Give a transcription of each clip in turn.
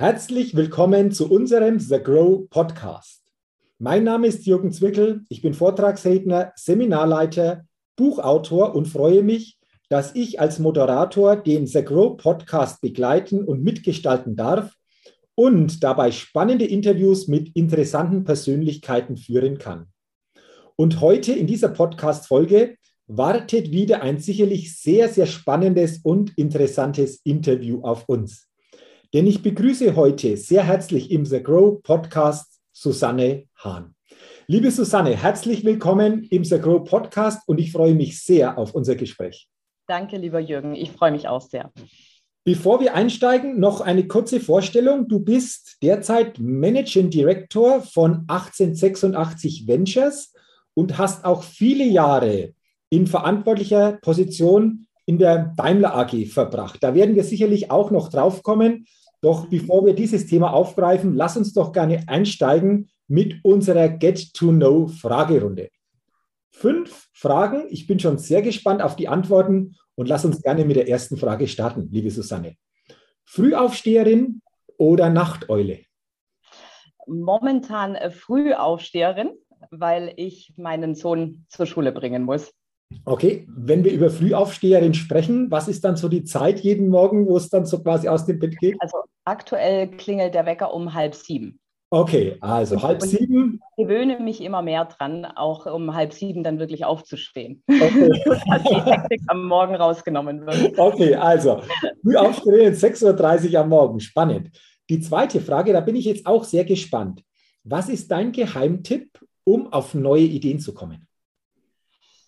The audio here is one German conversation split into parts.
Herzlich willkommen zu unserem The Grow Podcast. Mein Name ist Jürgen Zwickel, ich bin Vortragsredner, Seminarleiter, Buchautor und freue mich, dass ich als Moderator den The Grow Podcast begleiten und mitgestalten darf und dabei spannende Interviews mit interessanten Persönlichkeiten führen kann. Und heute in dieser Podcast-Folge wartet wieder ein sicherlich sehr, sehr spannendes und interessantes Interview auf uns. Denn ich begrüße heute sehr herzlich im The Grow Podcast Susanne Hahn. Liebe Susanne, herzlich willkommen im The Grow Podcast und ich freue mich sehr auf unser Gespräch. Danke, lieber Jürgen. Ich freue mich auch sehr. Bevor wir einsteigen, noch eine kurze Vorstellung. Du bist derzeit Managing Director von 1886 Ventures und hast auch viele Jahre in verantwortlicher Position in der Daimler AG verbracht. Da werden wir sicherlich auch noch drauf kommen. Doch bevor wir dieses Thema aufgreifen, lass uns doch gerne einsteigen mit unserer Get-to-Know-Fragerunde. Fünf Fragen. Ich bin schon sehr gespannt auf die Antworten und lass uns gerne mit der ersten Frage starten, liebe Susanne. Frühaufsteherin oder Nachteule? Momentan äh, Frühaufsteherin, weil ich meinen Sohn zur Schule bringen muss. Okay, wenn wir über Frühaufsteherin sprechen, was ist dann so die Zeit jeden Morgen, wo es dann so quasi aus dem Bett geht? Also aktuell klingelt der Wecker um halb sieben. Okay, also und, halb sieben. Ich gewöhne mich immer mehr dran, auch um halb sieben dann wirklich aufzustehen. Okay. dass die Hektik am Morgen rausgenommen wird. Okay, also Frühaufsteherin 6.30 Uhr am Morgen. Spannend. Die zweite Frage, da bin ich jetzt auch sehr gespannt. Was ist dein Geheimtipp, um auf neue Ideen zu kommen?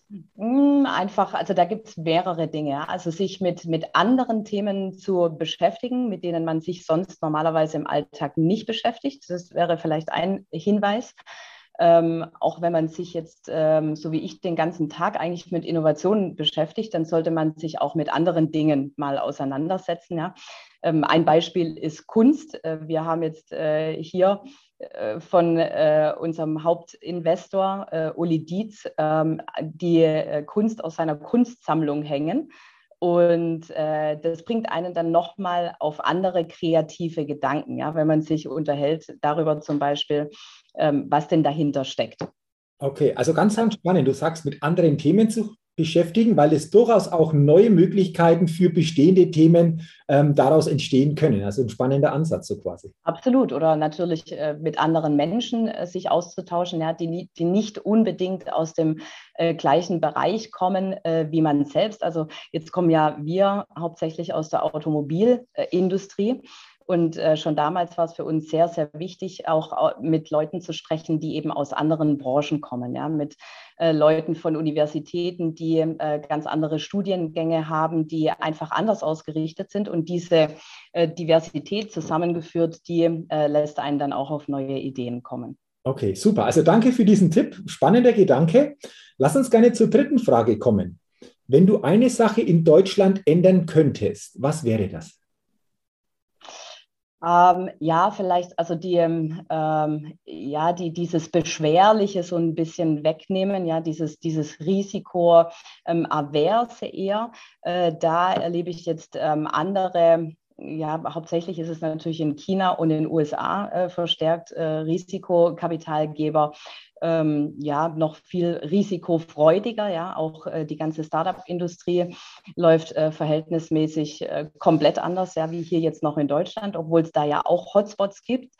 Hm, einfach, also da gibt es mehrere Dinge. Also sich mit, mit anderen Themen zu beschäftigen, mit denen man sich sonst normalerweise im Alltag nicht beschäftigt. Das wäre vielleicht ein Hinweis. Ähm, auch wenn man sich jetzt, ähm, so wie ich, den ganzen Tag eigentlich mit Innovationen beschäftigt, dann sollte man sich auch mit anderen Dingen mal auseinandersetzen. Ja? Ähm, ein Beispiel ist Kunst. Äh, wir haben jetzt äh, hier von äh, unserem Hauptinvestor äh, Uli Dietz ähm, die äh, Kunst aus seiner Kunstsammlung hängen. Und äh, das bringt einen dann nochmal auf andere kreative Gedanken, ja, wenn man sich unterhält darüber zum Beispiel, ähm, was denn dahinter steckt. Okay, also ganz, ganz spannend. Du sagst, mit anderen Themen zu beschäftigen, weil es durchaus auch neue Möglichkeiten für bestehende Themen ähm, daraus entstehen können. Also ein spannender Ansatz so quasi. Absolut. Oder natürlich äh, mit anderen Menschen äh, sich auszutauschen, ja, die, die nicht unbedingt aus dem äh, gleichen Bereich kommen äh, wie man selbst. Also jetzt kommen ja wir hauptsächlich aus der Automobilindustrie. Und äh, schon damals war es für uns sehr, sehr wichtig, auch mit Leuten zu sprechen, die eben aus anderen Branchen kommen, ja, mit äh, Leuten von Universitäten, die äh, ganz andere Studiengänge haben, die einfach anders ausgerichtet sind. Und diese Diversität zusammengeführt, die lässt einen dann auch auf neue Ideen kommen. Okay, super. Also danke für diesen Tipp. Spannender Gedanke. Lass uns gerne zur dritten Frage kommen. Wenn du eine Sache in Deutschland ändern könntest, was wäre das? Ähm, ja, vielleicht, also die, ähm, ja, die, dieses Beschwerliche so ein bisschen wegnehmen, ja, dieses, dieses Risiko ähm, averse eher. Äh, da erlebe ich jetzt ähm, andere ja, hauptsächlich ist es natürlich in China und in den USA äh, verstärkt äh, Risikokapitalgeber, ähm, ja noch viel risikofreudiger. Ja, auch äh, die ganze Startup-Industrie läuft äh, verhältnismäßig äh, komplett anders, ja, wie hier jetzt noch in Deutschland, obwohl es da ja auch Hotspots gibt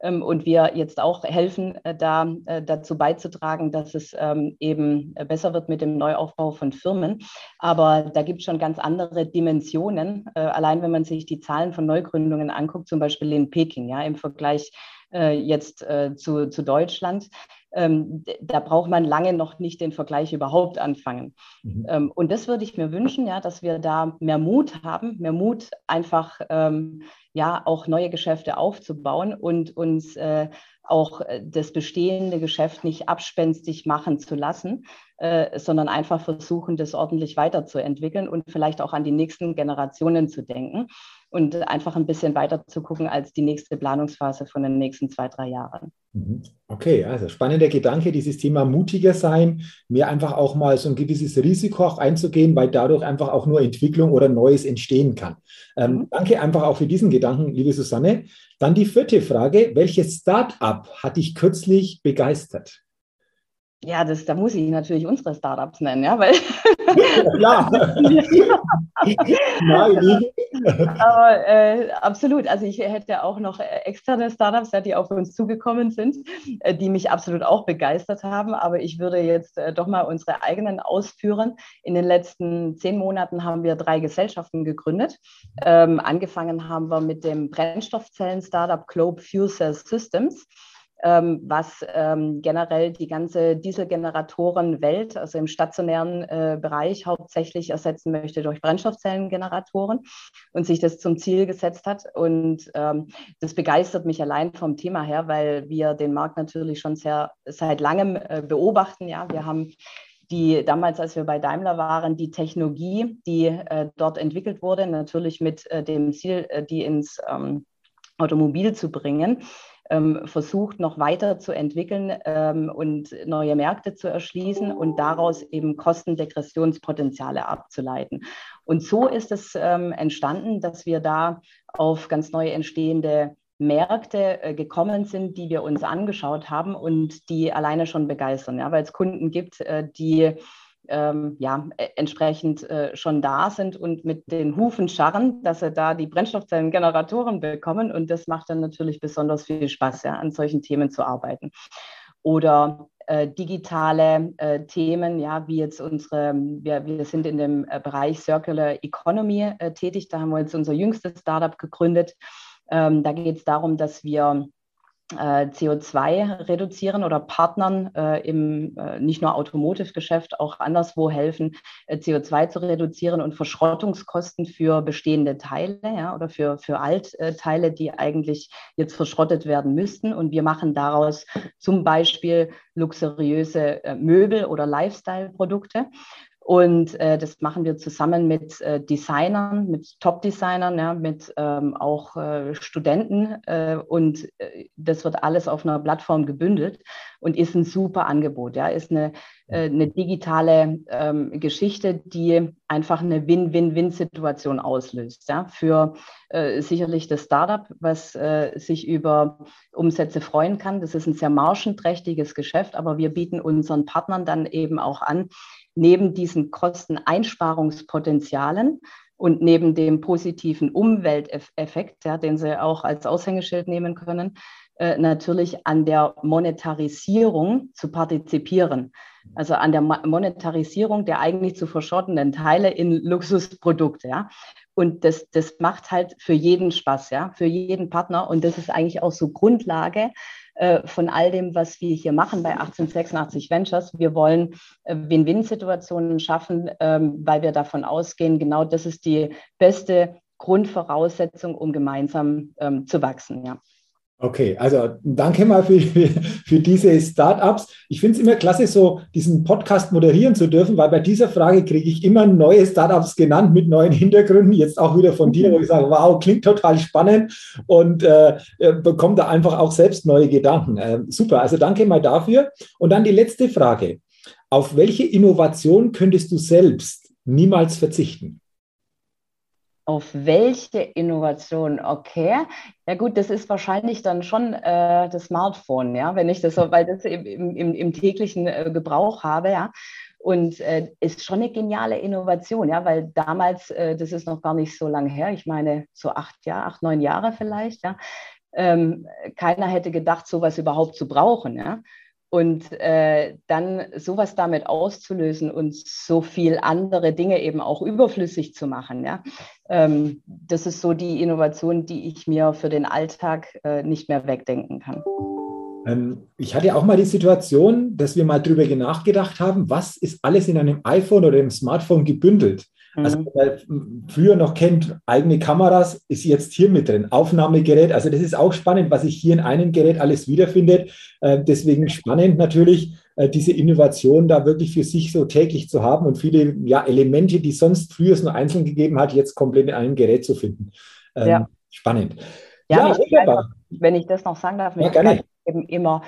ähm, und wir jetzt auch helfen, äh, da äh, dazu beizutragen, dass es ähm, eben besser wird mit dem Neuaufbau von Firmen. Aber da gibt es schon ganz andere Dimensionen. Äh, allein wenn man sich die Zahlen von Neugründungen anguckt, zum Beispiel in Peking, ja, im Vergleich jetzt zu, zu Deutschland, ähm, da braucht man lange noch nicht den Vergleich überhaupt anfangen. Mhm. Ähm, und das würde ich mir wünschen, ja, dass wir da mehr Mut haben, mehr Mut einfach ähm, ja auch neue Geschäfte aufzubauen und uns äh, auch äh, das bestehende Geschäft nicht abspenstig machen zu lassen, äh, sondern einfach versuchen, das ordentlich weiterzuentwickeln und vielleicht auch an die nächsten Generationen zu denken und einfach ein bisschen weiter zu gucken als die nächste Planungsphase von den nächsten zwei, drei Jahren. Mhm. Okay, also spannender Gedanke, dieses Thema mutiger sein, mir einfach auch mal so ein gewisses Risiko auch einzugehen, weil dadurch einfach auch nur Entwicklung oder Neues entstehen kann. Ähm, mhm. Danke einfach auch für diesen Gedanken, liebe Susanne. Dann die vierte Frage, welches Start-up hat dich kürzlich begeistert? Ja, das, da muss ich natürlich unsere Startups nennen, ja, weil. Ja. Nein. Aber äh, absolut. Also ich hätte auch noch externe Startups, die auf uns zugekommen sind, äh, die mich absolut auch begeistert haben. Aber ich würde jetzt äh, doch mal unsere eigenen ausführen. In den letzten zehn Monaten haben wir drei Gesellschaften gegründet. Ähm, angefangen haben wir mit dem Brennstoffzellen-Startup Globe Fuel Cell Systems ähm, was ähm, generell die ganze Dieselgeneratorenwelt, also im stationären äh, Bereich, hauptsächlich ersetzen möchte durch Brennstoffzellengeneratoren und sich das zum Ziel gesetzt hat. Und ähm, das begeistert mich allein vom Thema her, weil wir den Markt natürlich schon sehr seit langem äh, beobachten. Ja, wir haben die damals, als wir bei Daimler waren, die Technologie, die äh, dort entwickelt wurde, natürlich mit äh, dem Ziel, äh, die ins ähm, Automobil zu bringen, ähm, versucht, noch weiter zu entwickeln ähm, und neue Märkte zu erschließen und daraus eben Kostendegressionspotenziale abzuleiten. Und so ist es ähm, entstanden, dass wir da auf ganz neu entstehende Märkte äh, gekommen sind, die wir uns angeschaut haben und die alleine schon begeistern, ja, weil es Kunden gibt, äh, die ähm, ja, e, entsprechend äh, schon da sind und mit den Hufen scharren, dass sie da die Brennstoffzellengeneratoren bekommen. Und das macht dann natürlich besonders viel Spaß, ja, an solchen Themen zu arbeiten. Oder äh, digitale äh, Themen, ja, wie jetzt unsere, wir, wir sind in dem äh, Bereich Circular Economy äh, tätig. Da haben wir jetzt unser jüngstes Startup gegründet. Ähm, da geht es darum, dass wir äh, CO2 reduzieren oder Partnern äh, im äh, nicht nur Automotive-Geschäft, auch anderswo helfen, äh, CO2 zu reduzieren und Verschrottungskosten für bestehende Teile ja, oder für, für Altteile, die eigentlich jetzt verschrottet werden müssten. Und wir machen daraus zum Beispiel luxuriöse äh, Möbel oder Lifestyle-Produkte. Und äh, das machen wir zusammen mit äh, Designern, mit Top-Designern, ja, mit ähm, auch äh, Studenten. Äh, und äh, das wird alles auf einer Plattform gebündelt und ist ein super Angebot. Ja, ist eine, eine digitale ähm, Geschichte, die einfach eine Win-Win-Win-Situation auslöst. Ja, für sicherlich das Startup, was sich über Umsätze freuen kann. Das ist ein sehr margenträchtiges Geschäft, aber wir bieten unseren Partnern dann eben auch an, neben diesen Kosteneinsparungspotenzialen und neben dem positiven Umwelteffekt, ja, den Sie auch als Aushängeschild nehmen können, äh, natürlich an der Monetarisierung zu partizipieren. Also an der Monetarisierung der eigentlich zu verschrottenden Teile in Luxusprodukte. Ja. Und das, das macht halt für jeden Spaß, ja, für jeden Partner. Und das ist eigentlich auch so Grundlage äh, von all dem, was wir hier machen bei 1886 Ventures. Wir wollen äh, Win-Win-Situationen schaffen, ähm, weil wir davon ausgehen, genau das ist die beste Grundvoraussetzung, um gemeinsam ähm, zu wachsen. Ja. Okay, also danke mal für, für diese Startups. Ich finde es immer klasse, so diesen Podcast moderieren zu dürfen, weil bei dieser Frage kriege ich immer neue Startups genannt mit neuen Hintergründen. Jetzt auch wieder von dir, wo ich sage, wow, klingt total spannend und äh, äh, bekomme da einfach auch selbst neue Gedanken. Äh, super, also danke mal dafür. Und dann die letzte Frage. Auf welche Innovation könntest du selbst niemals verzichten? Auf welche Innovation? Okay. Ja gut, das ist wahrscheinlich dann schon äh, das Smartphone, ja, wenn ich das so, weil das im, im, im täglichen äh, Gebrauch habe, ja. Und äh, ist schon eine geniale Innovation, ja, weil damals, äh, das ist noch gar nicht so lange her, ich meine so acht Jahre, acht, neun Jahre vielleicht, ja, ähm, keiner hätte gedacht, sowas überhaupt zu brauchen, ja. Und äh, dann sowas damit auszulösen und so viel andere Dinge eben auch überflüssig zu machen, ja, ähm, das ist so die Innovation, die ich mir für den Alltag äh, nicht mehr wegdenken kann. Ähm, ich hatte auch mal die Situation, dass wir mal darüber nachgedacht haben, was ist alles in einem iPhone oder einem Smartphone gebündelt. Also mhm. früher noch kennt, eigene Kameras, ist jetzt hier mit drin. Aufnahmegerät, also das ist auch spannend, was sich hier in einem Gerät alles wiederfindet. Äh, deswegen spannend natürlich, äh, diese Innovation da wirklich für sich so täglich zu haben und viele ja, Elemente, die sonst früher es nur einzeln gegeben hat, jetzt komplett in einem Gerät zu finden. Ähm, ja. Spannend. Ja, ja wunderbar. wenn ich das noch sagen darf, ja, eben immer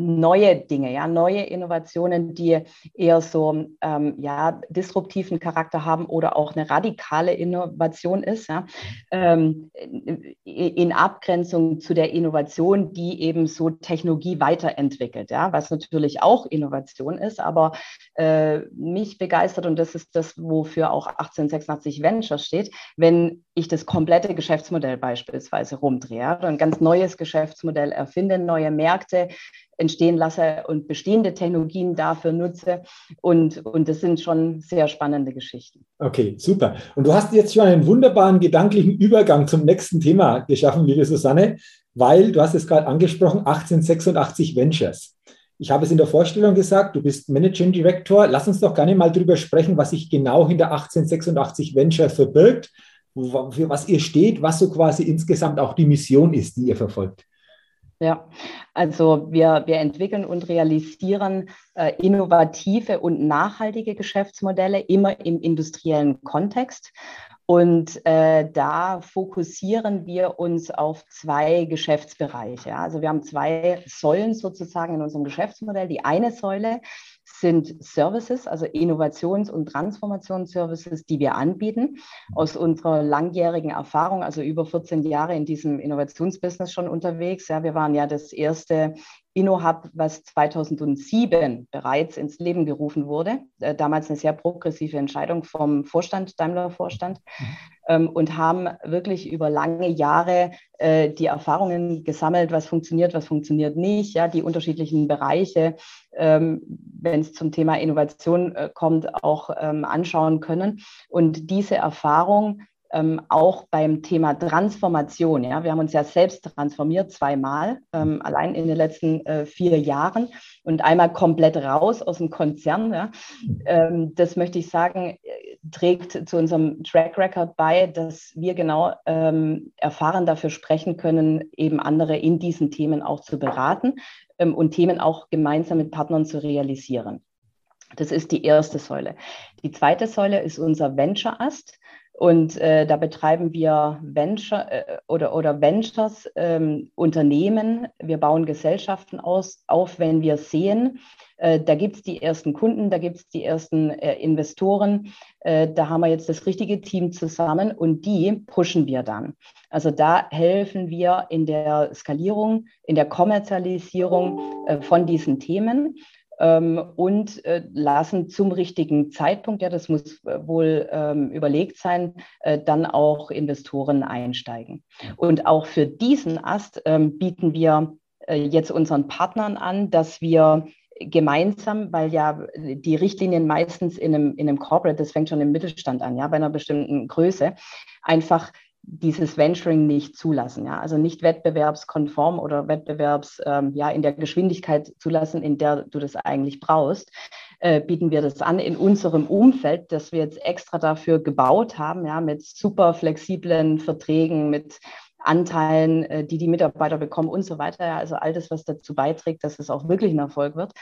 neue Dinge, ja, neue Innovationen, die eher so ähm, ja, disruptiven Charakter haben oder auch eine radikale Innovation ist, ja, ähm, in Abgrenzung zu der Innovation, die eben so Technologie weiterentwickelt, ja, was natürlich auch Innovation ist, aber äh, mich begeistert und das ist das, wofür auch 1886 Venture steht, wenn ich das komplette Geschäftsmodell beispielsweise rumdrehe, ein ganz neues Geschäftsmodell erfinde, neue Märkte entstehen lasse und bestehende Technologien dafür nutze. Und, und das sind schon sehr spannende Geschichten. Okay, super. Und du hast jetzt schon einen wunderbaren gedanklichen Übergang zum nächsten Thema geschaffen, liebe Susanne, weil du hast es gerade angesprochen, 1886 Ventures. Ich habe es in der Vorstellung gesagt, du bist Managing Director. Lass uns doch gerne mal darüber sprechen, was sich genau hinter 1886 Venture verbirgt, für was ihr steht, was so quasi insgesamt auch die Mission ist, die ihr verfolgt. Ja, also wir, wir entwickeln und realisieren äh, innovative und nachhaltige Geschäftsmodelle immer im industriellen Kontext. Und äh, da fokussieren wir uns auf zwei Geschäftsbereiche. Also wir haben zwei Säulen sozusagen in unserem Geschäftsmodell. Die eine Säule sind Services, also Innovations- und Transformationsservices, die wir anbieten. Aus unserer langjährigen Erfahrung, also über 14 Jahre in diesem Innovationsbusiness schon unterwegs. Ja, wir waren ja das erste InnoHub, was 2007 bereits ins Leben gerufen wurde. Äh, damals eine sehr progressive Entscheidung vom Vorstand, Daimler-Vorstand. Mhm. Ähm, und haben wirklich über lange Jahre äh, die Erfahrungen gesammelt, was funktioniert, was funktioniert nicht, ja, die unterschiedlichen Bereiche, ähm, wenn es zum Thema Innovation äh, kommt, auch ähm, anschauen können. Und diese Erfahrung ähm, auch beim Thema Transformation. Ja, wir haben uns ja selbst transformiert zweimal, ähm, allein in den letzten äh, vier Jahren und einmal komplett raus aus dem Konzern. Ja. Ähm, das möchte ich sagen, äh, trägt zu unserem Track Record bei, dass wir genau ähm, erfahren dafür sprechen können, eben andere in diesen Themen auch zu beraten ähm, und Themen auch gemeinsam mit Partnern zu realisieren. Das ist die erste Säule. Die zweite Säule ist unser Venture Ast. Und äh, da betreiben wir Venture äh, oder, oder Ventures, ähm, Unternehmen. Wir bauen Gesellschaften aus, auf, wenn wir sehen, äh, da gibt es die ersten Kunden, da gibt es die ersten äh, Investoren. Äh, da haben wir jetzt das richtige Team zusammen und die pushen wir dann. Also da helfen wir in der Skalierung, in der Kommerzialisierung äh, von diesen Themen und äh, lassen zum richtigen Zeitpunkt, ja, das muss äh, wohl ähm, überlegt sein, äh, dann auch Investoren einsteigen. Und auch für diesen Ast ähm, bieten wir jetzt unseren Partnern an, dass wir gemeinsam, weil ja die Richtlinien meistens in einem, in einem Corporate, das fängt schon im Mittelstand an, ja, bei einer bestimmten Größe, einfach dieses Venturing nicht zulassen. Ja? Also nicht wettbewerbskonform oder wettbewerbs ähm, ja, in der Geschwindigkeit zulassen, in der du das eigentlich brauchst. Äh, bieten wir das an in unserem Umfeld, das wir jetzt extra dafür gebaut haben, ja, mit super flexiblen Verträgen, mit Anteilen, äh, die die Mitarbeiter bekommen und so weiter. Ja, also all das, was dazu beiträgt, dass es auch wirklich ein Erfolg wird,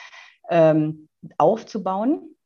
ähm, aufzubauen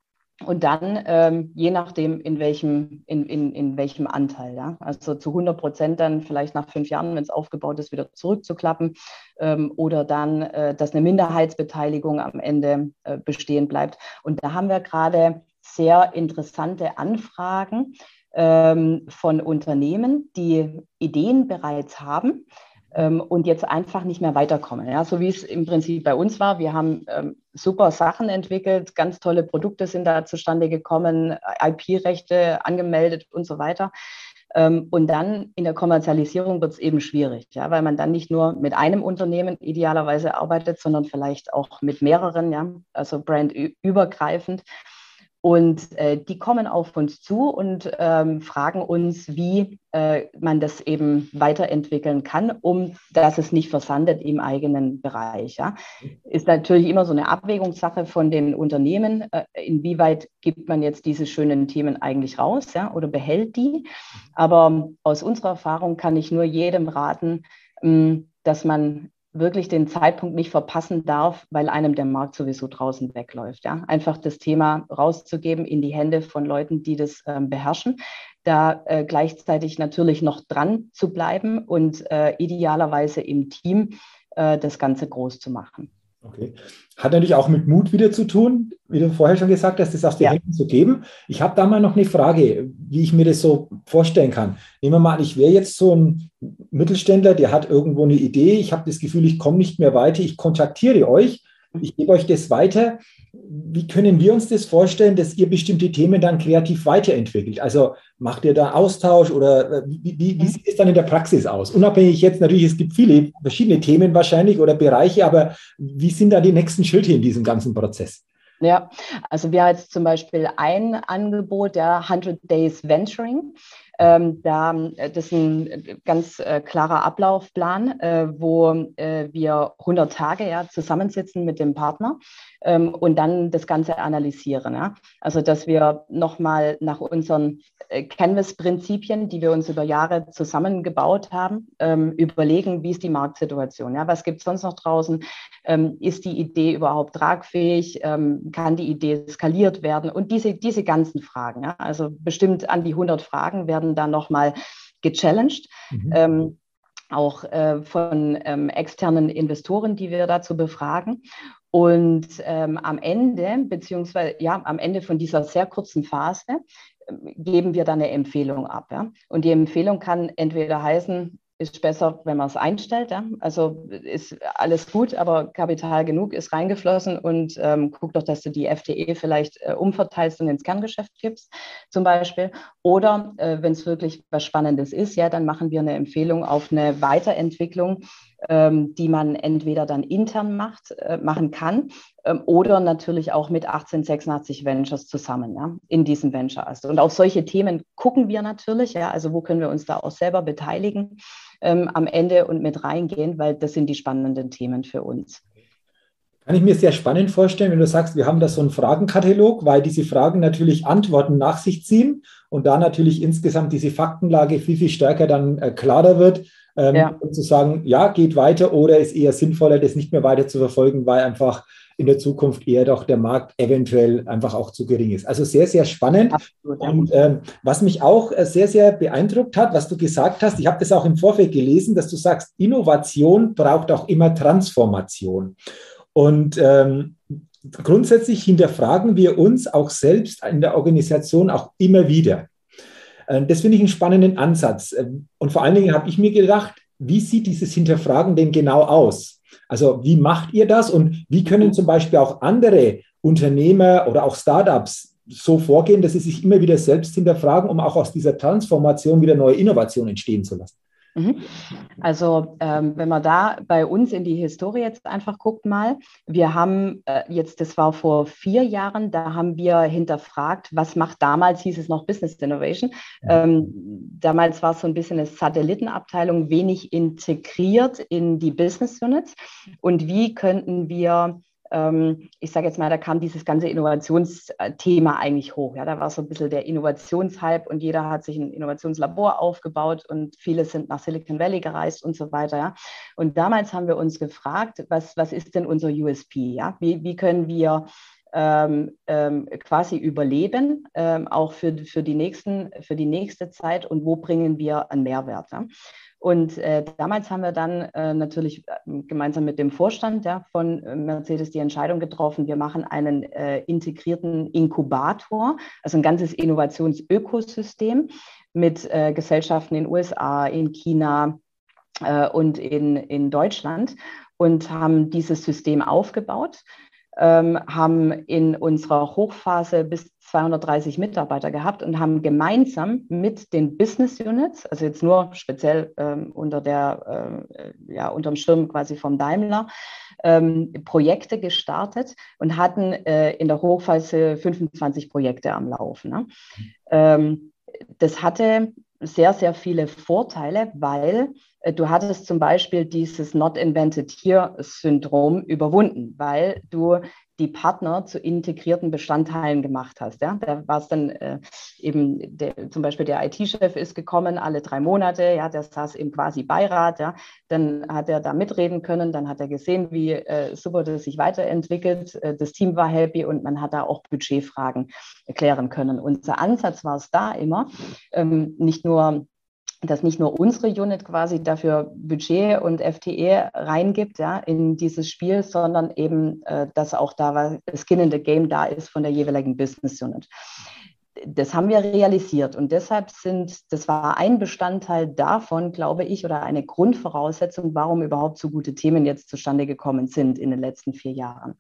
und dann ähm, je nachdem, in welchem, in, in, in welchem Anteil. Ja? Also zu 100 Prozent dann vielleicht nach fünf Jahren, wenn es aufgebaut ist, wieder zurückzuklappen ähm, oder dann, äh, dass eine Minderheitsbeteiligung am Ende äh, bestehen bleibt. Und da haben wir gerade sehr interessante Anfragen ähm, von Unternehmen, die Ideen bereits haben und jetzt einfach nicht mehr weiterkommen. Ja, so wie es im Prinzip bei uns war. Wir haben ähm, super Sachen entwickelt, ganz tolle Produkte sind da zustande gekommen, IP-Rechte angemeldet und so weiter. Ähm, und dann in der Kommerzialisierung wird es eben schwierig, ja, weil man dann nicht nur mit einem Unternehmen idealerweise arbeitet, sondern vielleicht auch mit mehreren, ja, also brandübergreifend. Und äh, die kommen auf uns zu und ähm, fragen uns, wie äh, man das eben weiterentwickeln kann, um dass es nicht versandet im eigenen Bereich. Ja. Ist natürlich immer so eine Abwägungssache von den Unternehmen. Äh, inwieweit gibt man jetzt diese schönen Themen eigentlich raus ja, oder behält die? Aber aus unserer Erfahrung kann ich nur jedem raten, mh, ähm, dass man wirklich den Zeitpunkt nicht verpassen darf, weil einem der Markt sowieso draußen wegläuft. Ja? Einfach das Thema rauszugeben in die Hände von Leuten, die das ähm, beherrschen, da äh, gleichzeitig natürlich noch dran zu bleiben und äh, idealerweise im Team äh, das Ganze groß zu machen. Okay. Hat natürlich auch mit Mut wieder zu tun, wie du vorher schon gesagt hast, das aus den ja. Händen zu geben. Ich habe da mal noch eine Frage, wie ich mir das so vorstellen kann. Nehmen wir mal an, ich wäre jetzt so ein Mittelständler, der hat irgendwo eine Idee, ich habe das Gefühl, ich komme nicht mehr weiter, ich kontaktiere euch, ich gebe euch das weiter wie können wir uns das vorstellen, dass ihr bestimmte Themen dann kreativ weiterentwickelt? Also macht ihr da Austausch oder äh, wie, wie, wie sieht es dann in der Praxis aus? Unabhängig jetzt natürlich, es gibt viele verschiedene Themen wahrscheinlich oder Bereiche, aber wie sind da die nächsten Schritte in diesem ganzen Prozess? Ja, also wir haben jetzt zum Beispiel ein Angebot, der 100 Days Venturing. Ähm, da, äh, das ist ein ganz äh, klarer Ablaufplan, äh, wo äh, wir 100 Tage ja, zusammensitzen mit dem Partner ähm, und dann das Ganze analysieren. Ja? Also, dass wir nochmal nach unseren äh, Canvas-Prinzipien, die wir uns über Jahre zusammengebaut haben, ähm, überlegen, wie ist die Marktsituation? Ja? Was gibt es sonst noch draußen? Ähm, ist die Idee überhaupt tragfähig? Ähm, kann die Idee skaliert werden? Und diese, diese ganzen Fragen. Ja? Also bestimmt an die 100 Fragen werden dann nochmal gechallenged. Mhm. Ähm, auch äh, von ähm, externen Investoren, die wir dazu befragen. Und ähm, am Ende, beziehungsweise ja, am Ende von dieser sehr kurzen Phase, äh, geben wir dann eine Empfehlung ab. Ja? Und die Empfehlung kann entweder heißen, ist besser, wenn man es einstellt. Ja? Also ist alles gut, aber Kapital genug ist reingeflossen und ähm, guck doch, dass du die FTE vielleicht äh, umverteilst und ins Kerngeschäft gibst, zum Beispiel. Oder äh, wenn es wirklich was Spannendes ist, ja, dann machen wir eine Empfehlung auf eine Weiterentwicklung, ähm, die man entweder dann intern macht, äh, machen kann ähm, oder natürlich auch mit 1886 Ventures zusammen, ja, in diesem Venture. Also, und auf solche Themen gucken wir natürlich, ja, also wo können wir uns da auch selber beteiligen ähm, am Ende und mit reingehen, weil das sind die spannenden Themen für uns. Kann ich mir sehr spannend vorstellen, wenn du sagst, wir haben da so einen Fragenkatalog, weil diese Fragen natürlich Antworten nach sich ziehen und da natürlich insgesamt diese Faktenlage viel, viel stärker dann äh, klarer wird, ähm, ja. und zu sagen, ja, geht weiter oder ist eher sinnvoller, das nicht mehr weiter zu verfolgen, weil einfach in der Zukunft eher doch der Markt eventuell einfach auch zu gering ist. Also sehr, sehr spannend. Absolut, Und ähm, was mich auch äh, sehr, sehr beeindruckt hat, was du gesagt hast, ich habe das auch im Vorfeld gelesen, dass du sagst, Innovation braucht auch immer Transformation. Und ähm, grundsätzlich hinterfragen wir uns auch selbst in der Organisation auch immer wieder. Äh, das finde ich einen spannenden Ansatz. Äh, und vor allen Dingen habe ich mir gedacht, wie sieht dieses Hinterfragen denn genau aus? Also wie macht ihr das und wie können zum Beispiel auch andere Unternehmer oder auch Startups so vorgehen, dass sie sich immer wieder selbst hinterfragen, um auch aus dieser Transformation wieder neue Innovationen entstehen zu lassen? Mhm. Also ähm, wenn man da bei uns in die Historie jetzt einfach guckt mal, wir haben äh, jetzt, das war vor vier Jahren, da haben wir hinterfragt, was macht damals, hieß es noch Business Innovation. Ähm, damals war es so ein bisschen eine Satellitenabteilung, wenig integriert in die Business Units. Und wie könnten wir ich sage jetzt mal, da kam dieses ganze Innovationsthema eigentlich hoch. Ja, da war so ein bisschen der Innovationshype und jeder hat sich ein Innovationslabor aufgebaut und viele sind nach Silicon Valley gereist und so weiter. Ja. Und damals haben wir uns gefragt, was, was ist denn unser USP? Ja? Wie, wie können wir ähm, ähm, quasi überleben, ähm, auch für, für, die nächsten, für die nächste Zeit und wo bringen wir einen Mehrwert. Ja? Und äh, damals haben wir dann äh, natürlich äh, gemeinsam mit dem Vorstand ja, von äh, Mercedes die Entscheidung getroffen, wir machen einen äh, integrierten Inkubator, also ein ganzes Innovationsökosystem mit äh, Gesellschaften in USA, in China und in, in Deutschland und haben dieses System aufgebaut ähm, haben in unserer Hochphase bis 230 Mitarbeiter gehabt und haben gemeinsam mit den Business Units, also jetzt nur speziell ähm, unter der, äh, ja, unterm Schirm quasi vom Daimler, ähm, Projekte gestartet und hatten äh, in der Hochphase 25 Projekte am Laufen. Ne? Ähm, das hatte sehr, sehr viele Vorteile, weil äh, du hattest zum Beispiel dieses Not Invented Here-Syndrom überwunden, weil du die Partner zu integrierten Bestandteilen gemacht hast. Ja? Da war es dann äh, eben, der, zum Beispiel der IT-Chef ist gekommen, alle drei Monate, ja, der saß im quasi Beirat, ja, dann hat er da mitreden können, dann hat er gesehen, wie äh, super das sich weiterentwickelt, äh, das Team war happy und man hat da auch Budgetfragen erklären können. Unser Ansatz war es da immer, ähm, nicht nur dass nicht nur unsere Unit quasi dafür Budget und FTE reingibt ja, in dieses Spiel, sondern eben, äh, dass auch da Skin in the Game da ist von der jeweiligen Business Unit. Das haben wir realisiert und deshalb sind, das war ein Bestandteil davon, glaube ich, oder eine Grundvoraussetzung, warum überhaupt so gute Themen jetzt zustande gekommen sind in den letzten vier Jahren.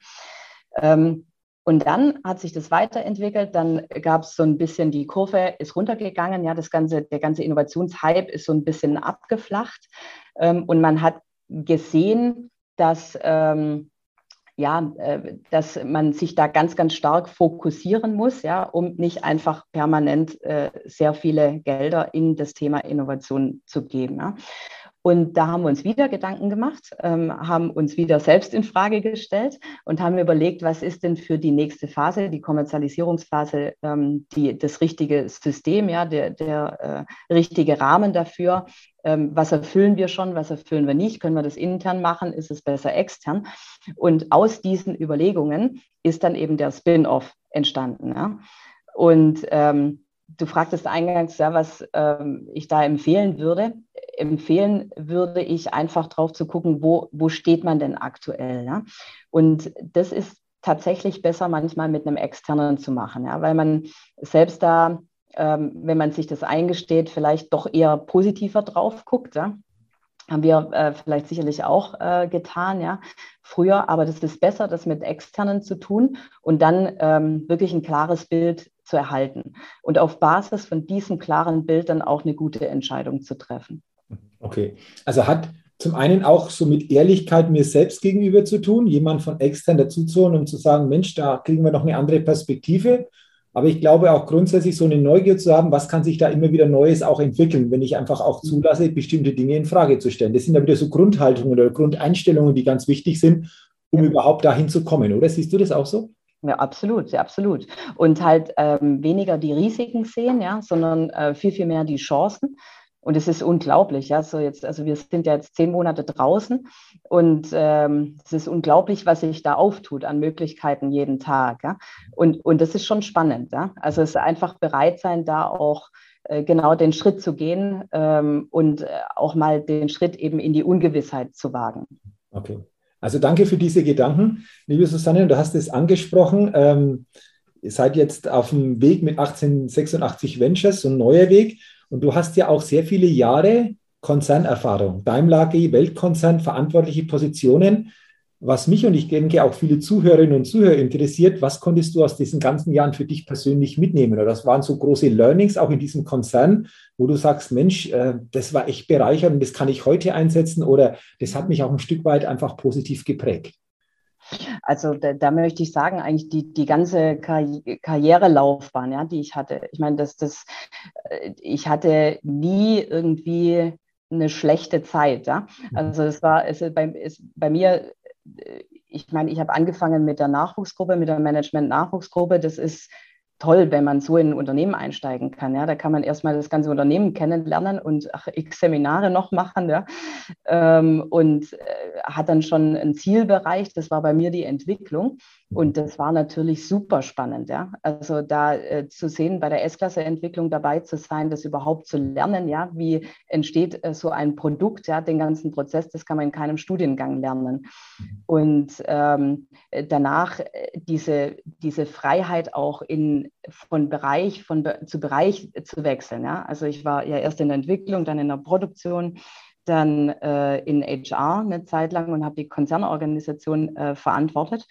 Ähm, und dann hat sich das weiterentwickelt. Dann gab es so ein bisschen die Kurve ist runtergegangen. Ja, das ganze, der ganze Innovationshype ist so ein bisschen abgeflacht. Ähm, und man hat gesehen, dass, ähm, ja, äh, dass man sich da ganz, ganz stark fokussieren muss, ja, um nicht einfach permanent äh, sehr viele Gelder in das Thema Innovation zu geben. Ja. Und da haben wir uns wieder Gedanken gemacht, ähm, haben uns wieder selbst in Frage gestellt und haben überlegt, was ist denn für die nächste Phase, die Kommerzialisierungsphase, ähm, die, das richtige System, ja, der, der äh, richtige Rahmen dafür. Ähm, was erfüllen wir schon, was erfüllen wir nicht? Können wir das intern machen? Ist es besser extern? Und aus diesen Überlegungen ist dann eben der Spin-off entstanden. Ja? Und ähm, du fragtest eingangs, ja, was ähm, ich da empfehlen würde. Empfehlen würde ich einfach drauf zu gucken, wo, wo steht man denn aktuell. Ja? Und das ist tatsächlich besser manchmal mit einem externen zu machen, ja? weil man selbst da, ähm, wenn man sich das eingesteht, vielleicht doch eher positiver drauf guckt. Ja? haben wir äh, vielleicht sicherlich auch äh, getan, ja, früher, aber das ist besser, das mit externen zu tun und dann ähm, wirklich ein klares Bild zu erhalten und auf Basis von diesem klaren Bild dann auch eine gute Entscheidung zu treffen. Okay, also hat zum einen auch so mit Ehrlichkeit mir selbst gegenüber zu tun, jemand von extern dazuzuholen und zu sagen, Mensch, da kriegen wir noch eine andere Perspektive. Aber ich glaube auch grundsätzlich so eine Neugier zu haben, was kann sich da immer wieder Neues auch entwickeln, wenn ich einfach auch zulasse, bestimmte Dinge in Frage zu stellen. Das sind ja wieder so Grundhaltungen oder Grundeinstellungen, die ganz wichtig sind, um ja. überhaupt dahin zu kommen, oder? Siehst du das auch so? Ja, absolut, ja, absolut. Und halt ähm, weniger die Risiken sehen, ja, sondern äh, viel, viel mehr die Chancen. Und es ist unglaublich, ja. So jetzt, also wir sind ja jetzt zehn Monate draußen und ähm, es ist unglaublich, was sich da auftut an Möglichkeiten jeden Tag. Ja? Und, und das ist schon spannend, ja. Also es ist einfach bereit sein, da auch äh, genau den Schritt zu gehen ähm, und äh, auch mal den Schritt eben in die Ungewissheit zu wagen. Okay. Also danke für diese Gedanken, liebe Susanne. Du hast es angesprochen. Ähm, ihr seid jetzt auf dem Weg mit 1886 Ventures, so ein neuer Weg. Und du hast ja auch sehr viele Jahre Konzernerfahrung. Daimler AG, Weltkonzern, verantwortliche Positionen. Was mich und ich denke auch viele Zuhörerinnen und Zuhörer interessiert, was konntest du aus diesen ganzen Jahren für dich persönlich mitnehmen? Oder das waren so große Learnings auch in diesem Konzern, wo du sagst, Mensch, äh, das war echt bereichernd das kann ich heute einsetzen oder das hat mich auch ein Stück weit einfach positiv geprägt? Also da, da möchte ich sagen, eigentlich die, die ganze Karri Karrierelaufbahn, ja, die ich hatte. Ich meine, dass das, äh, ich hatte nie irgendwie eine schlechte Zeit. Ja? Mhm. Also es war es bei, es, bei mir ich meine, ich habe angefangen mit der Nachwuchsgruppe, mit der Management-Nachwuchsgruppe. Das ist toll, wenn man so in ein Unternehmen einsteigen kann. Ja, da kann man erstmal das ganze Unternehmen kennenlernen und ach, x Seminare noch machen. Ja, ähm, und äh, hat dann schon einen Zielbereich. Das war bei mir die Entwicklung. Und das war natürlich super spannend. Ja, also da äh, zu sehen, bei der S-Klasse-Entwicklung dabei zu sein, das überhaupt zu lernen. Ja, wie entsteht äh, so ein Produkt? Ja, den ganzen Prozess, das kann man in keinem Studiengang lernen. Und ähm, danach äh, diese, diese Freiheit auch in von Bereich von, zu Bereich zu wechseln. Ja? Also ich war ja erst in der Entwicklung, dann in der Produktion, dann äh, in HR eine Zeit lang und habe die Konzernorganisation äh, verantwortet.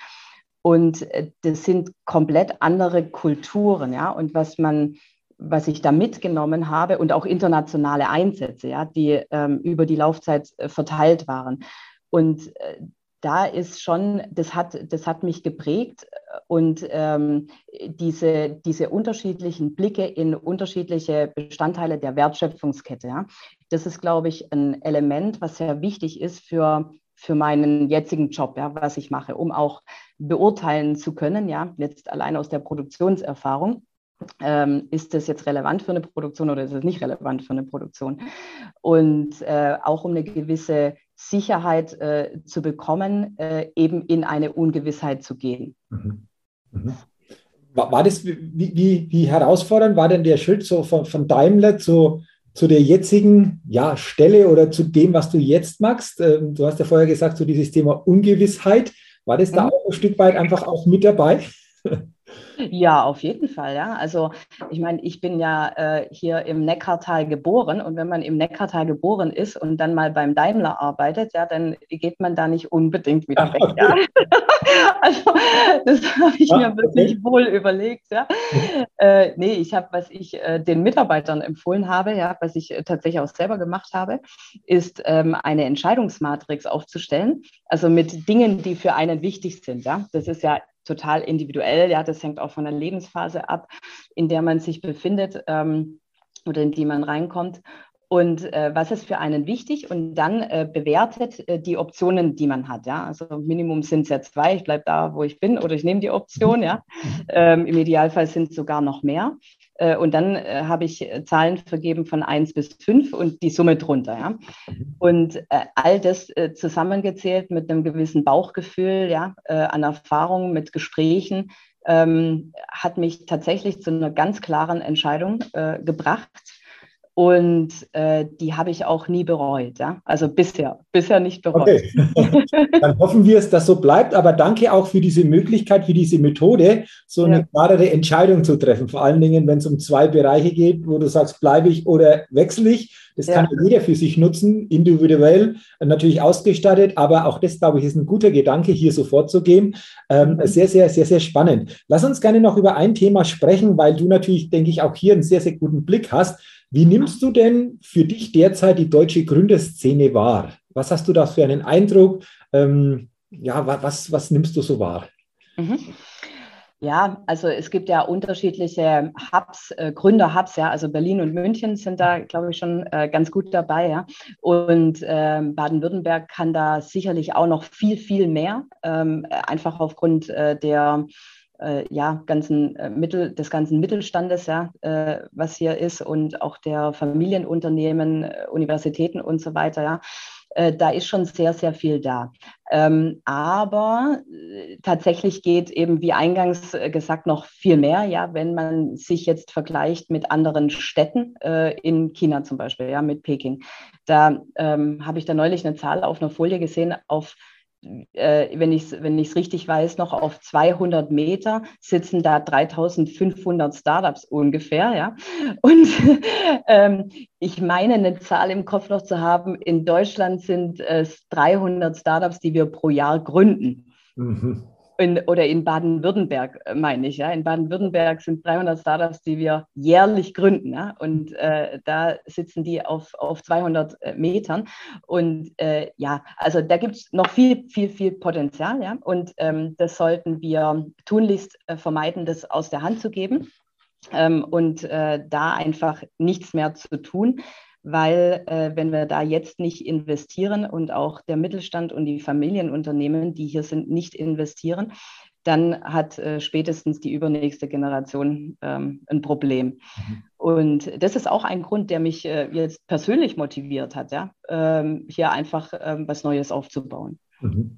Und äh, das sind komplett andere Kulturen, ja. Und was man, was ich da mitgenommen habe und auch internationale Einsätze, ja, die ähm, über die Laufzeit äh, verteilt waren. Und äh, da ist schon, das hat, das hat mich geprägt und ähm, diese, diese unterschiedlichen Blicke in unterschiedliche Bestandteile der Wertschöpfungskette, ja, das ist, glaube ich, ein Element, was sehr wichtig ist für, für meinen jetzigen Job, ja, was ich mache, um auch beurteilen zu können, ja, jetzt allein aus der Produktionserfahrung. Ähm, ist das jetzt relevant für eine Produktion oder ist es nicht relevant für eine Produktion? Und äh, auch um eine gewisse Sicherheit äh, zu bekommen, äh, eben in eine Ungewissheit zu gehen. Mhm. Mhm. War, war, das, wie, wie, wie, herausfordernd war denn der Schritt so von, von Daimler zu, zu der jetzigen ja, Stelle oder zu dem, was du jetzt machst? Ähm, du hast ja vorher gesagt, so dieses Thema Ungewissheit. War das da mhm. auch ein Stück weit einfach auch mit dabei? Ja, auf jeden Fall, ja. Also ich meine, ich bin ja äh, hier im Neckartal geboren und wenn man im Neckartal geboren ist und dann mal beim Daimler arbeitet, ja, dann geht man da nicht unbedingt wieder Ach, weg. Okay. Ja. also das habe ich Ach, mir wirklich okay. wohl überlegt, ja. Äh, nee, ich habe, was ich äh, den Mitarbeitern empfohlen habe, ja, was ich äh, tatsächlich auch selber gemacht habe, ist ähm, eine Entscheidungsmatrix aufzustellen, also mit Dingen, die für einen wichtig sind, ja. Das ist ja total individuell. Ja, das hängt auch von der Lebensphase ab, in der man sich befindet ähm, oder in die man reinkommt. Und äh, was ist für einen wichtig? Und dann äh, bewertet äh, die Optionen, die man hat. Ja? Also Minimum sind es ja zwei. Ich bleibe da, wo ich bin, oder ich nehme die Option. Ja? Ähm, Im Idealfall sind es sogar noch mehr. Äh, und dann äh, habe ich äh, Zahlen vergeben von 1 bis 5 und die Summe drunter. Ja? Und all das zusammengezählt mit einem gewissen Bauchgefühl, ja, an Erfahrungen, mit Gesprächen, ähm, hat mich tatsächlich zu einer ganz klaren Entscheidung gebracht und äh, die habe ich auch nie bereut. Ja? Also bisher, bisher nicht bereut. Okay. Dann hoffen wir es, dass so bleibt. Aber danke auch für diese Möglichkeit, für diese Methode, so eine ja. klarere Entscheidung zu treffen. Vor allen Dingen, wenn es um zwei Bereiche geht, wo du sagst, bleibe ich oder wechsle ich. Das ja. kann jeder für sich nutzen, individuell natürlich ausgestattet. Aber auch das, glaube ich, ist ein guter Gedanke, hier so vorzugehen. Ähm, mhm. Sehr, sehr, sehr, sehr spannend. Lass uns gerne noch über ein Thema sprechen, weil du natürlich, denke ich, auch hier einen sehr, sehr guten Blick hast wie nimmst du denn für dich derzeit die deutsche Gründerszene wahr? Was hast du da für einen Eindruck? Ähm, ja, was, was nimmst du so wahr? Mhm. Ja, also es gibt ja unterschiedliche Hubs, äh, Gründer-Hubs, ja, also Berlin und München sind da, glaube ich, schon äh, ganz gut dabei, ja. Und äh, Baden-Württemberg kann da sicherlich auch noch viel, viel mehr, ähm, einfach aufgrund äh, der ja, ganzen äh, Mittel, des ganzen Mittelstandes, ja, äh, was hier ist und auch der Familienunternehmen, äh, Universitäten und so weiter, ja. Äh, da ist schon sehr, sehr viel da. Ähm, aber äh, tatsächlich geht eben, wie eingangs gesagt, noch viel mehr, ja, wenn man sich jetzt vergleicht mit anderen Städten in China zum Beispiel, ja, mit Peking. Da ähm, habe ich da neulich eine Zahl auf einer Folie gesehen, auf äh, wenn ich es wenn richtig weiß, noch auf 200 Meter sitzen da 3500 Startups ungefähr. Ja? Und ähm, ich meine, eine Zahl im Kopf noch zu haben, in Deutschland sind es 300 Startups, die wir pro Jahr gründen. Mhm in, oder in Baden-Württemberg, äh, meine ich. Ja. In Baden-Württemberg sind 300 Startups, die wir jährlich gründen. Ja. Und äh, da sitzen die auf, auf 200 äh, Metern. Und äh, ja, also da gibt es noch viel, viel, viel Potenzial. Ja. Und ähm, das sollten wir tunlichst äh, vermeiden, das aus der Hand zu geben. Ähm, und äh, da einfach nichts mehr zu tun weil äh, wenn wir da jetzt nicht investieren und auch der Mittelstand und die Familienunternehmen, die hier sind, nicht investieren, dann hat äh, spätestens die übernächste Generation ähm, ein Problem. Mhm. Und das ist auch ein Grund, der mich äh, jetzt persönlich motiviert hat, ja? Ähm, hier einfach ähm, was Neues aufzubauen. Mhm.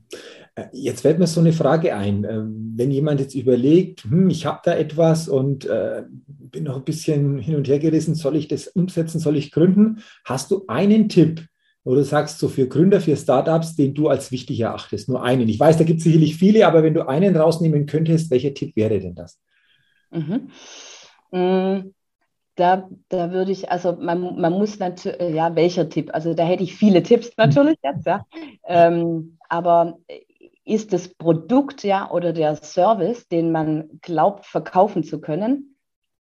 Äh, jetzt fällt mir so eine Frage ein. Ähm, wenn jemand jetzt überlegt, hm, ich habe da etwas und äh, bin noch ein bisschen hin und her gerissen, soll ich das umsetzen, soll ich gründen? Hast du einen Tipp, wo du sagst, so für Gründer, für Startups, den du als wichtig erachtest? Nur einen. Ich weiß, da gibt es sicherlich viele, aber wenn du einen rausnehmen könntest, welcher Tipp wäre denn das? Mhm. Mm, da, da würde ich, also man, man muss natürlich, ja, welcher Tipp? Also da hätte ich viele Tipps natürlich jetzt, ja. Ähm, aber ist das Produkt ja oder der Service, den man glaubt verkaufen zu können,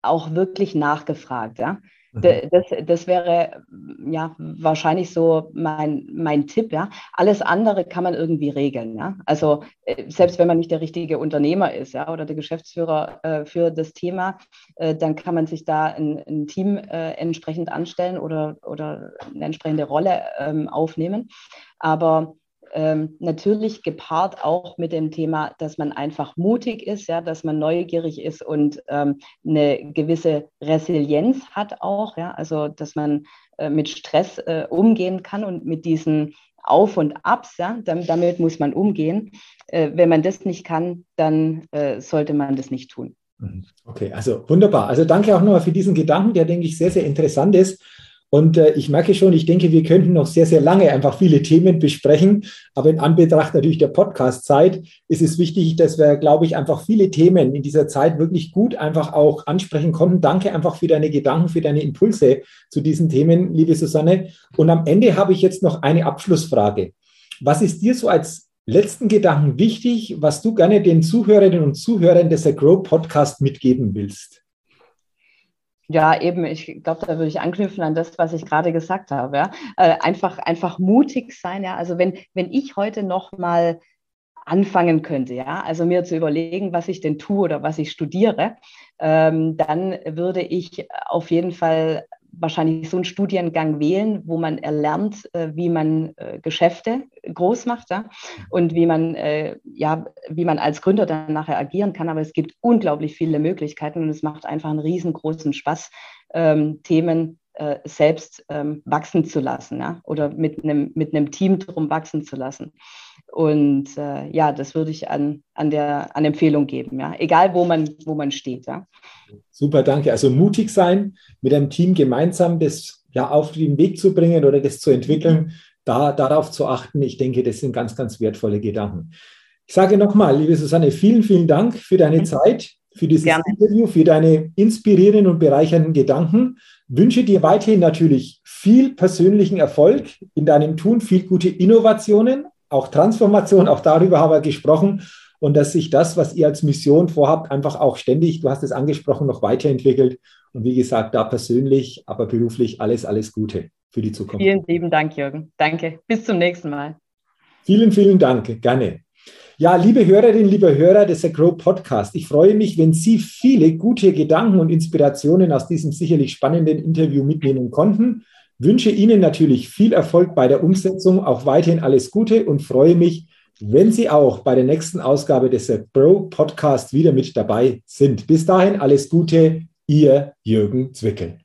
auch wirklich nachgefragt. Ja? Mhm. Das, das wäre ja wahrscheinlich so mein, mein Tipp. Ja. Alles andere kann man irgendwie regeln. Ja. Also äh, selbst wenn man nicht der richtige Unternehmer ist ja, oder der Geschäftsführer äh, für das Thema, äh, dann kann man sich da ein, ein Team äh, entsprechend anstellen oder, oder eine entsprechende Rolle ähm, aufnehmen. Aber ähm, natürlich gepaart auch mit dem Thema, dass man einfach mutig ist, ja, dass man neugierig ist und ähm, eine gewisse Resilienz hat auch, ja, also dass man äh, mit Stress äh, umgehen kann und mit diesen Auf und Abs, ja, damit, damit muss man umgehen. Äh, wenn man das nicht kann, dann äh, sollte man das nicht tun. Mhm. Okay, also wunderbar. Also danke auch nochmal für diesen Gedanken, der, denke ich, sehr, sehr interessant ist. Und äh, ich merke schon, ich denke, wir könnten noch sehr, sehr lange einfach viele Themen besprechen. Aber in Anbetracht natürlich der Podcast-Zeit ist es wichtig, dass wir, glaube ich, einfach viele Themen in dieser Zeit wirklich gut einfach auch ansprechen konnten. Danke einfach für deine Gedanken, für deine Impulse zu diesen Themen, liebe Susanne. Und am Ende habe ich jetzt noch eine Abschlussfrage. Was ist dir so als letzten Gedanken wichtig, was du gerne den Zuhörerinnen und Zuhörern des Grow Podcast mitgeben willst? Ja, eben, ich glaube, da würde ich anknüpfen an das, was ich gerade gesagt habe. Ja? Äh, einfach, einfach mutig sein, ja. Also wenn, wenn ich heute noch mal anfangen könnte, ja, also mir zu überlegen, was ich denn tue oder was ich studiere, ähm, dann würde ich auf jeden Fall wahrscheinlich so einen Studiengang wählen, wo man erlernt, äh, wie man äh, Geschäfte groß macht ja? und wie man, äh, ja, wie man als Gründer dann nachher agieren kann. Aber es gibt unglaublich viele Möglichkeiten und es macht einfach einen riesengroßen Spaß, ähm, Themen selbst ähm, wachsen zu lassen ja? oder mit einem, mit einem Team drum wachsen zu lassen. Und äh, ja, das würde ich an, an, der, an Empfehlung geben, ja? egal wo man, wo man steht. Ja? Super, danke. Also mutig sein, mit einem Team gemeinsam das ja, auf den Weg zu bringen oder das zu entwickeln, da, darauf zu achten. Ich denke, das sind ganz, ganz wertvolle Gedanken. Ich sage nochmal, liebe Susanne, vielen, vielen Dank für deine mhm. Zeit, für dieses Gerne. Interview, für deine inspirierenden und bereichernden Gedanken. Wünsche dir weiterhin natürlich viel persönlichen Erfolg in deinem Tun, viel gute Innovationen, auch Transformation, auch darüber haben wir gesprochen und dass sich das, was ihr als Mission vorhabt, einfach auch ständig, du hast es angesprochen, noch weiterentwickelt. Und wie gesagt, da persönlich, aber beruflich alles, alles Gute für die Zukunft. Vielen lieben Dank, Jürgen. Danke. Bis zum nächsten Mal. Vielen, vielen Dank. Gerne. Ja, liebe Hörerinnen, liebe Hörer des Grow Podcast, ich freue mich, wenn Sie viele gute Gedanken und Inspirationen aus diesem sicherlich spannenden Interview mitnehmen konnten. Wünsche Ihnen natürlich viel Erfolg bei der Umsetzung, auch weiterhin alles Gute und freue mich, wenn Sie auch bei der nächsten Ausgabe des Grow Podcast wieder mit dabei sind. Bis dahin alles Gute, Ihr Jürgen Zwickel.